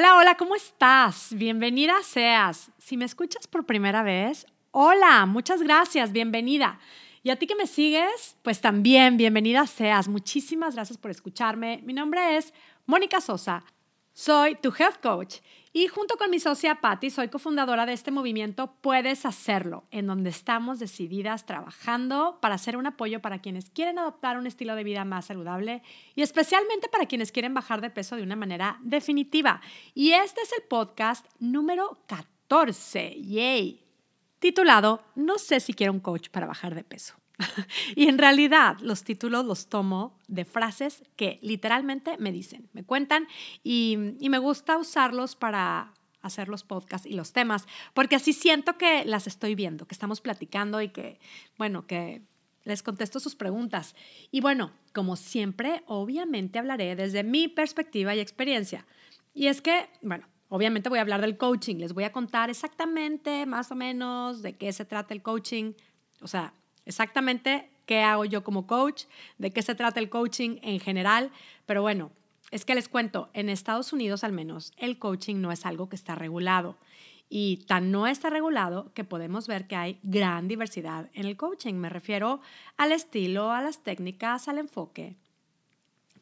Hola, hola, ¿cómo estás? Bienvenida seas. Si me escuchas por primera vez, hola, muchas gracias, bienvenida. Y a ti que me sigues, pues también bienvenida seas. Muchísimas gracias por escucharme. Mi nombre es Mónica Sosa. Soy tu health coach y junto con mi socia Patty soy cofundadora de este movimiento Puedes Hacerlo, en donde estamos decididas trabajando para ser un apoyo para quienes quieren adoptar un estilo de vida más saludable y especialmente para quienes quieren bajar de peso de una manera definitiva. Y este es el podcast número 14, yay, titulado No sé si quiero un coach para bajar de peso. y en realidad los títulos los tomo de frases que literalmente me dicen, me cuentan y, me gusta usarlos para hacer los podcasts y los temas, porque así siento que las estoy viendo, que estamos platicando y que, bueno, que les contesto sus preguntas. Y bueno, como siempre, obviamente hablaré desde mi perspectiva y experiencia. Y es que, bueno, obviamente voy a hablar del coaching, les voy a contar exactamente, más o menos, de qué se trata el coaching, o sea, exactamente qué hago yo como coach, de qué se trata el coaching en general, pero bueno, es que les cuento, en Estados Unidos al menos el coaching no es algo que está regulado y tan no está regulado que podemos ver que hay gran diversidad en el coaching. Me refiero al estilo, a las técnicas, al enfoque.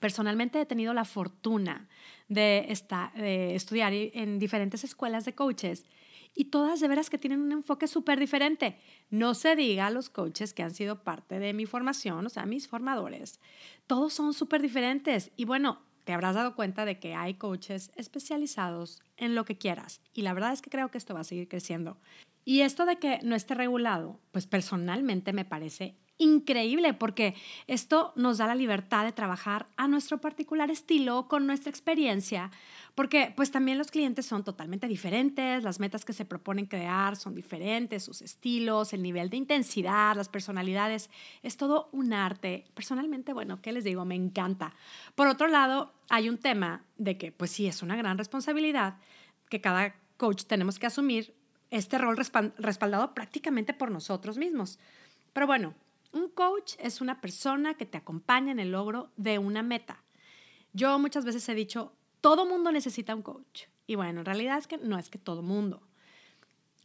Personalmente he tenido la fortuna de, de estudiar en diferentes escuelas de coaches y todas de veras que tienen un enfoque súper diferente. No se diga a los coaches que han sido parte de mi formación, o sea, mis formadores. Todos son súper diferentes. Y bueno, te habrás dado cuenta de que hay coaches especializados en lo que quieras. Y la verdad es que creo que esto va a seguir creciendo. Y esto de que no esté regulado, pues personalmente me parece increíble porque esto nos da la libertad de trabajar a nuestro particular estilo, con nuestra experiencia, porque pues también los clientes son totalmente diferentes, las metas que se proponen crear son diferentes, sus estilos, el nivel de intensidad, las personalidades, es todo un arte. Personalmente, bueno, ¿qué les digo? Me encanta. Por otro lado, hay un tema de que pues sí, es una gran responsabilidad que cada coach tenemos que asumir este rol respaldado prácticamente por nosotros mismos. Pero bueno, un coach es una persona que te acompaña en el logro de una meta. Yo muchas veces he dicho, todo mundo necesita un coach. Y bueno, en realidad es que no es que todo mundo.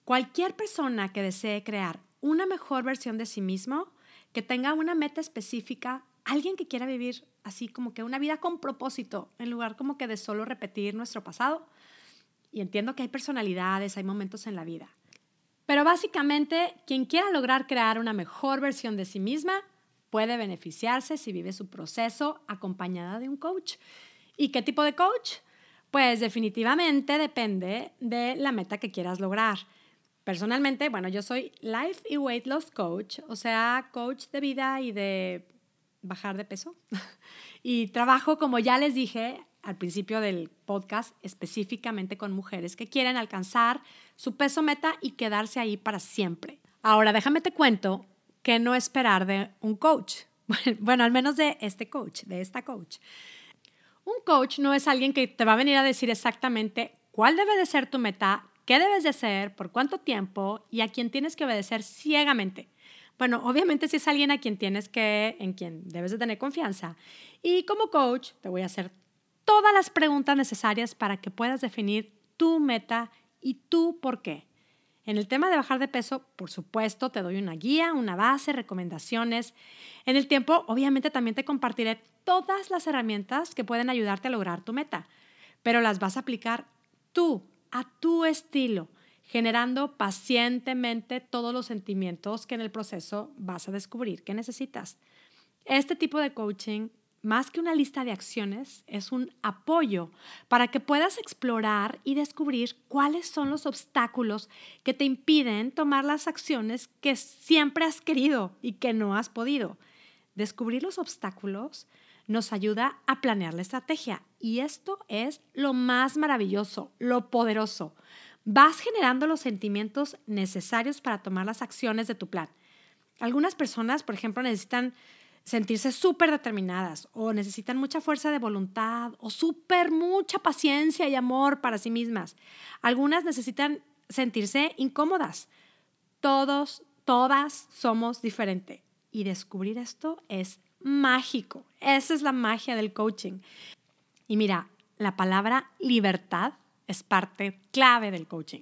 Cualquier persona que desee crear una mejor versión de sí mismo, que tenga una meta específica, alguien que quiera vivir así como que una vida con propósito, en lugar como que de solo repetir nuestro pasado. Y entiendo que hay personalidades, hay momentos en la vida. Pero básicamente, quien quiera lograr crear una mejor versión de sí misma puede beneficiarse si vive su proceso acompañada de un coach. ¿Y qué tipo de coach? Pues definitivamente depende de la meta que quieras lograr. Personalmente, bueno, yo soy Life y Weight Loss Coach, o sea, coach de vida y de bajar de peso. y trabajo, como ya les dije, al principio del podcast específicamente con mujeres que quieren alcanzar su peso meta y quedarse ahí para siempre. Ahora, déjame te cuento que no esperar de un coach. Bueno, al menos de este coach, de esta coach. Un coach no es alguien que te va a venir a decir exactamente cuál debe de ser tu meta, qué debes de hacer, por cuánto tiempo y a quién tienes que obedecer ciegamente. Bueno, obviamente si es alguien a quien tienes que, en quien debes de tener confianza. Y como coach te voy a hacer todas las preguntas necesarias para que puedas definir tu meta y tu por qué. En el tema de bajar de peso, por supuesto, te doy una guía, una base, recomendaciones. En el tiempo, obviamente, también te compartiré todas las herramientas que pueden ayudarte a lograr tu meta, pero las vas a aplicar tú, a tu estilo, generando pacientemente todos los sentimientos que en el proceso vas a descubrir que necesitas. Este tipo de coaching más que una lista de acciones, es un apoyo para que puedas explorar y descubrir cuáles son los obstáculos que te impiden tomar las acciones que siempre has querido y que no has podido. Descubrir los obstáculos nos ayuda a planear la estrategia y esto es lo más maravilloso, lo poderoso. Vas generando los sentimientos necesarios para tomar las acciones de tu plan. Algunas personas, por ejemplo, necesitan sentirse súper determinadas o necesitan mucha fuerza de voluntad o súper mucha paciencia y amor para sí mismas. Algunas necesitan sentirse incómodas. Todos, todas somos diferentes. Y descubrir esto es mágico. Esa es la magia del coaching. Y mira, la palabra libertad es parte clave del coaching.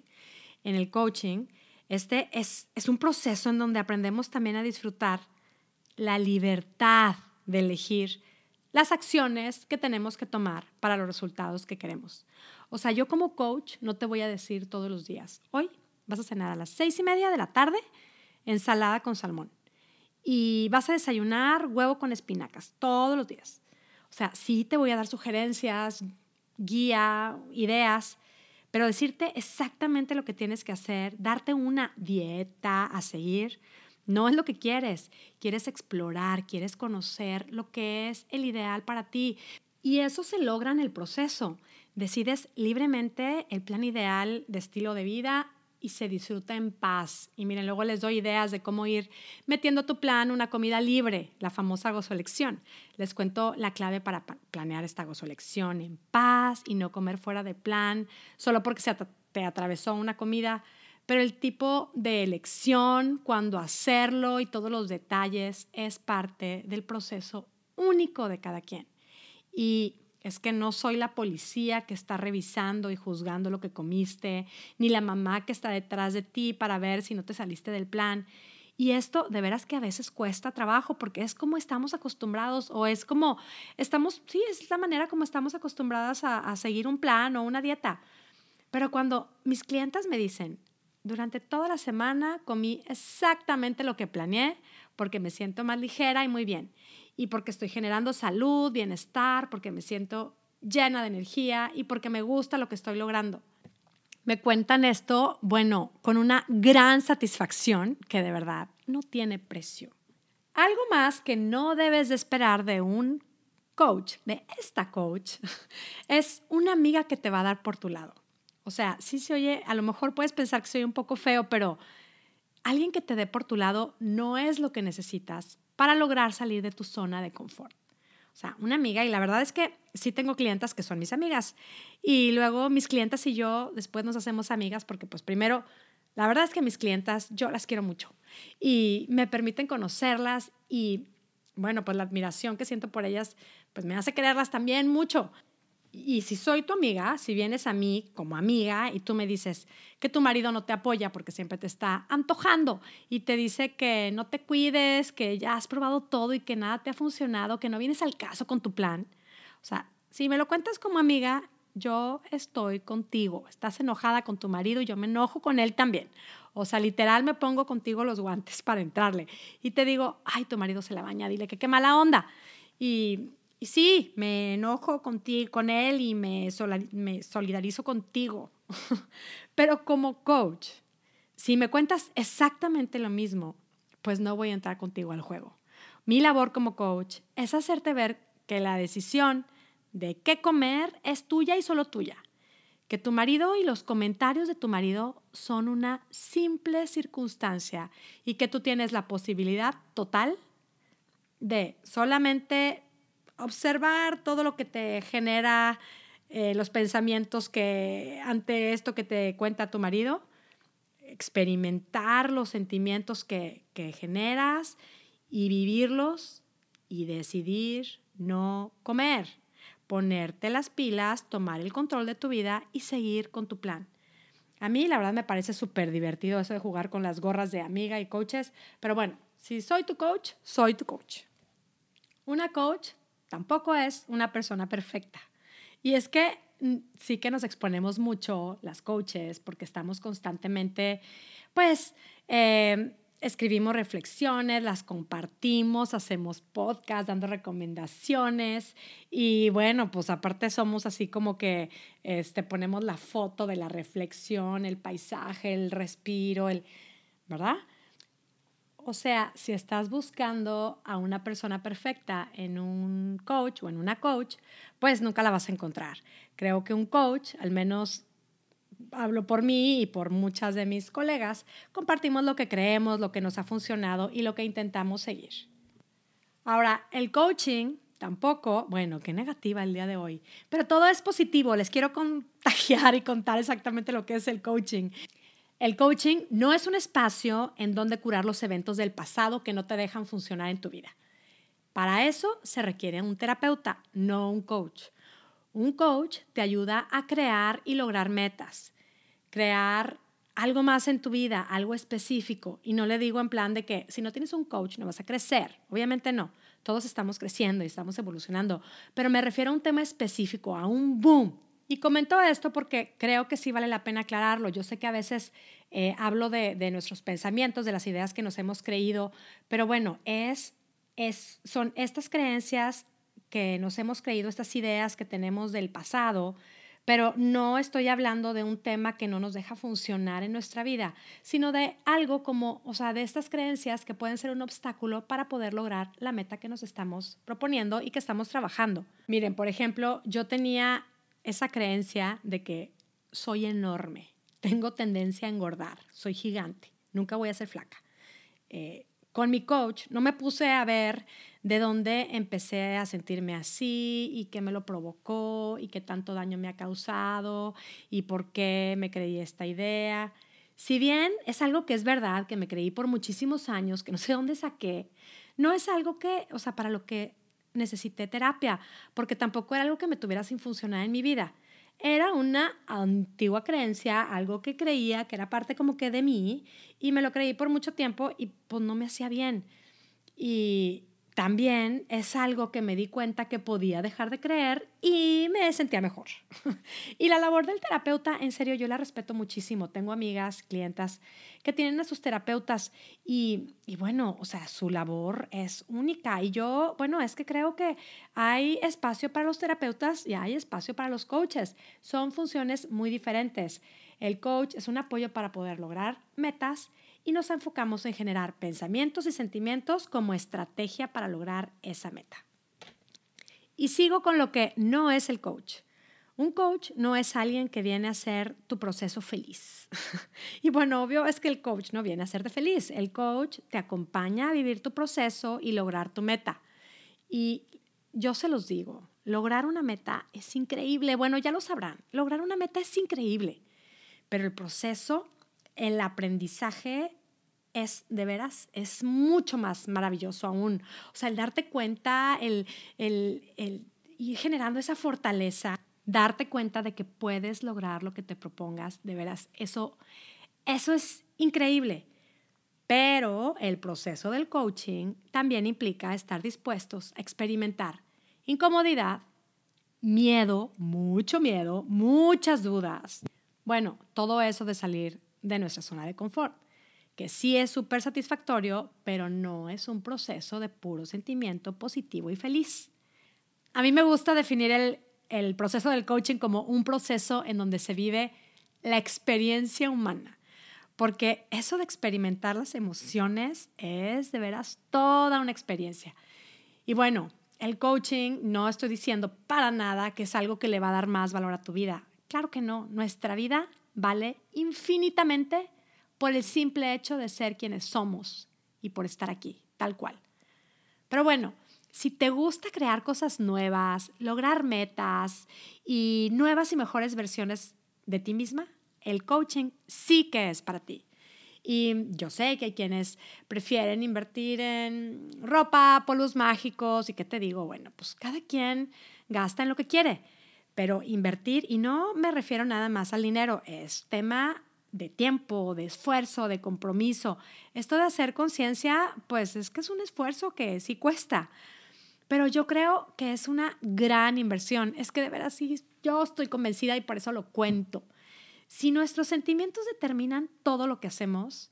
En el coaching, este es, es un proceso en donde aprendemos también a disfrutar la libertad de elegir las acciones que tenemos que tomar para los resultados que queremos. O sea, yo como coach no te voy a decir todos los días, hoy vas a cenar a las seis y media de la tarde ensalada con salmón y vas a desayunar huevo con espinacas todos los días. O sea, sí te voy a dar sugerencias, guía, ideas, pero decirte exactamente lo que tienes que hacer, darte una dieta a seguir, no es lo que quieres. Quieres explorar, quieres conocer lo que es el ideal para ti. Y eso se logra en el proceso. Decides libremente el plan ideal de estilo de vida y se disfruta en paz. Y miren, luego les doy ideas de cómo ir metiendo tu plan una comida libre, la famosa gozolección. Les cuento la clave para planear esta gozolección en paz y no comer fuera de plan solo porque se te atravesó una comida pero el tipo de elección, cuándo hacerlo y todos los detalles es parte del proceso único de cada quien. Y es que no soy la policía que está revisando y juzgando lo que comiste, ni la mamá que está detrás de ti para ver si no te saliste del plan. Y esto de veras que a veces cuesta trabajo porque es como estamos acostumbrados o es como estamos, sí, es la manera como estamos acostumbradas a, seguir un plan o una dieta. Pero cuando mis clientas me dicen, durante toda la semana comí exactamente lo que planeé porque me siento más ligera y muy bien. Y porque estoy generando salud, bienestar, porque me siento llena de energía y porque me gusta lo que estoy logrando. Me cuentan esto, bueno, con una gran satisfacción que de verdad no tiene precio. Algo más que no debes de esperar de un coach, de esta coach, es una amiga que te va a dar por tu lado. O sea, sí se oye, a lo mejor puedes pensar que soy un poco feo, pero alguien que te dé por tu lado no es lo que necesitas para lograr salir de tu zona de confort. O sea, una amiga, y la verdad es que sí tengo clientas que son mis amigas. Y luego mis clientas y yo después nos hacemos amigas porque pues primero, la verdad es que mis clientas yo las quiero mucho y me permiten conocerlas y bueno, pues la admiración que siento por ellas pues me hace quererlas también mucho. Y si soy tu amiga, si vienes a mí como amiga y tú me dices que tu marido no te apoya porque siempre te está antojando y te dice que no te cuides, que ya has probado todo y que nada te ha funcionado, que no vienes al caso con tu plan. O sea, si me lo cuentas como amiga, yo estoy contigo. Estás enojada con tu marido y yo me enojo con él también. O sea, literal me pongo contigo los guantes para entrarle y te digo, ay, tu marido se la baña, dile que qué mala onda. Y y sí, me enojo contigo, con él y me, me solidarizo contigo. Pero como coach, si me cuentas exactamente lo mismo, pues no voy a entrar contigo al juego. Mi labor como coach es hacerte ver que la decisión de qué comer es tuya y solo tuya. Que tu marido y los comentarios de tu marido son una simple circunstancia y que tú tienes la posibilidad total de solamente observar todo lo que te genera eh, los pensamientos que ante esto que te cuenta tu marido, experimentar los sentimientos que, que generas y vivirlos y decidir no comer, ponerte las pilas, tomar el control de tu vida y seguir con tu plan. A mí la verdad me parece súper divertido eso de jugar con las gorras de amiga y coaches, pero bueno, si soy tu coach, soy tu coach. Una coach tampoco es una persona perfecta. Y es que mm, sí que nos exponemos mucho las coaches porque estamos constantemente, pues, eh, escribimos reflexiones, las compartimos, hacemos podcast dando recomendaciones y bueno, pues aparte somos así como que este, ponemos la foto de la reflexión, el paisaje, el respiro, el, ¿verdad? O sea, si estás buscando a una persona perfecta en un coach o en una coach, pues nunca la vas a encontrar. Creo que un coach, al menos hablo por mí y por muchas de mis colegas, compartimos lo que creemos, lo que nos ha funcionado y lo que intentamos seguir. Ahora, el coaching tampoco, bueno, qué negativa el día de hoy, pero todo es positivo. Les quiero contagiar y contar exactamente lo que es el coaching. El coaching no es un espacio en donde curar los eventos del pasado que no te dejan funcionar en tu vida. Para eso se requiere un terapeuta, no un coach. Un coach te ayuda a crear y lograr metas, crear algo más en tu vida, algo específico. Y no le digo en plan de que si no tienes un coach no vas a crecer. Obviamente no. Todos estamos creciendo y estamos evolucionando. Pero me refiero a un tema específico, a un boom. Y comento esto porque creo que sí vale la pena aclararlo. Yo sé que a veces eh, hablo de, de, nuestros pensamientos, de las ideas que nos hemos creído, pero bueno, es, es, son estas creencias que nos hemos creído, estas ideas que tenemos del pasado, pero no estoy hablando de un tema que no nos deja funcionar en nuestra vida, sino de algo como, o sea, de estas creencias que pueden ser un obstáculo para poder lograr la meta que nos estamos proponiendo y que estamos trabajando. Miren, por ejemplo, yo tenía esa creencia de que soy enorme, tengo tendencia a engordar, soy gigante, nunca voy a ser flaca. Eh, con mi coach no me puse a ver de dónde empecé a sentirme así y qué me lo provocó y qué tanto daño me ha causado y por qué me creí esta idea. Si bien es algo que es verdad, que me creí por muchísimos años, que no sé dónde saqué, no es algo que, o sea, para lo que necesité terapia, porque tampoco era algo que me tuviera sin funcionar en mi vida. Era una antigua creencia, algo que creía que era parte como que de mí y me lo creí por mucho tiempo y pues no me hacía bien. Y, también es algo que me di cuenta que podía dejar de creer y me sentía mejor. y la labor del terapeuta, en serio, yo la respeto muchísimo. Tengo amigas, clientas que tienen a sus terapeutas y, y bueno, o sea, su labor es única. Y yo, bueno, es que creo que hay espacio para los terapeutas y hay espacio para los coaches. Son funciones muy diferentes. El coach es un apoyo para poder lograr metas y nos enfocamos en generar pensamientos y sentimientos como estrategia para lograr esa meta. Y sigo con lo que no es el coach. Un coach no es alguien que viene a hacer tu proceso feliz. y bueno, obvio es que el coach no viene a hacerte feliz. El coach te acompaña a vivir tu proceso y lograr tu meta. Y yo se los digo, lograr una meta es increíble. Bueno, ya lo sabrán, lograr una meta es increíble. Pero el proceso el aprendizaje es de veras, es mucho más maravilloso aún. O sea, el darte cuenta, el, el, ir generando esa fortaleza, darte cuenta de que puedes lograr lo que te propongas, de veras, eso, eso es increíble. Pero el proceso del coaching también implica estar dispuestos a experimentar incomodidad, miedo, mucho miedo, muchas dudas. Bueno, todo eso de salir de nuestra zona de confort, que sí es súper satisfactorio, pero no es un proceso de puro sentimiento positivo y feliz. A mí me gusta definir el, el proceso del coaching como un proceso en donde se vive la experiencia humana, porque eso de experimentar las emociones es de veras toda una experiencia. Y bueno, el coaching no estoy diciendo para nada que es algo que le va a dar más valor a tu vida. Claro que no, nuestra vida vale infinitamente por el simple hecho de ser quienes somos y por estar aquí, tal cual. Pero bueno, si te gusta crear cosas nuevas, lograr metas y nuevas y mejores versiones de ti misma, el coaching sí que es para ti. Y yo sé que hay quienes prefieren invertir en ropa, polos mágicos y qué te digo, bueno, pues cada quien gasta en lo que quiere. Pero invertir, y no me refiero nada más al dinero, es tema de tiempo, de esfuerzo, de compromiso. Esto de hacer conciencia, pues es que es un esfuerzo que sí cuesta. Pero yo creo que es una gran inversión. Es que de veras sí, yo estoy convencida y por eso lo cuento. Si nuestros sentimientos determinan todo lo que hacemos,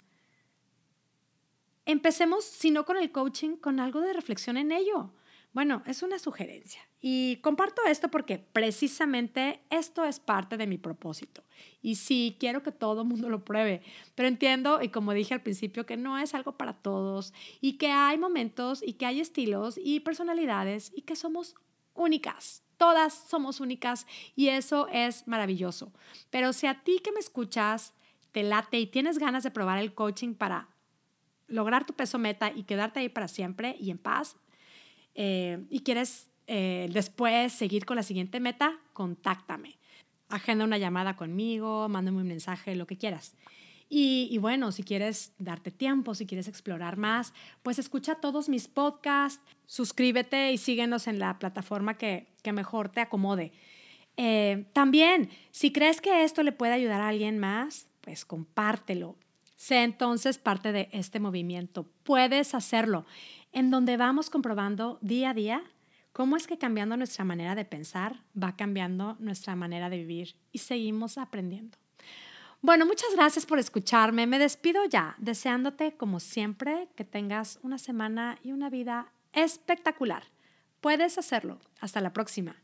empecemos, si no con el coaching, con algo de reflexión en ello. Bueno, es una sugerencia. Y comparto esto porque precisamente esto es parte de mi propósito. Y sí, quiero que todo el mundo lo pruebe, pero entiendo, y como dije al principio, que no es algo para todos y que hay momentos y que hay estilos y personalidades y que somos únicas. Todas somos únicas y eso es maravilloso. Pero si a ti que me escuchas te late y tienes ganas de probar el coaching para lograr tu peso meta y quedarte ahí para siempre y en paz, eh, y quieres eh, después seguir con la siguiente meta, contáctame. Agenda una llamada conmigo, mándame un mensaje, lo que quieras. Y, bueno, si quieres darte tiempo, si quieres explorar más, pues escucha todos mis podcasts, suscríbete y síguenos en la plataforma que, que mejor te acomode. Eh, también, si crees que esto le puede ayudar a alguien más, pues compártelo. Sé entonces parte de este movimiento. Puedes hacerlo, en donde vamos comprobando día a día cómo es que cambiando nuestra manera de pensar va cambiando nuestra manera de vivir y seguimos aprendiendo. Bueno, muchas gracias por escucharme. Me despido ya, deseándote, como siempre, que tengas una semana y una vida espectacular. Puedes hacerlo. Hasta la próxima.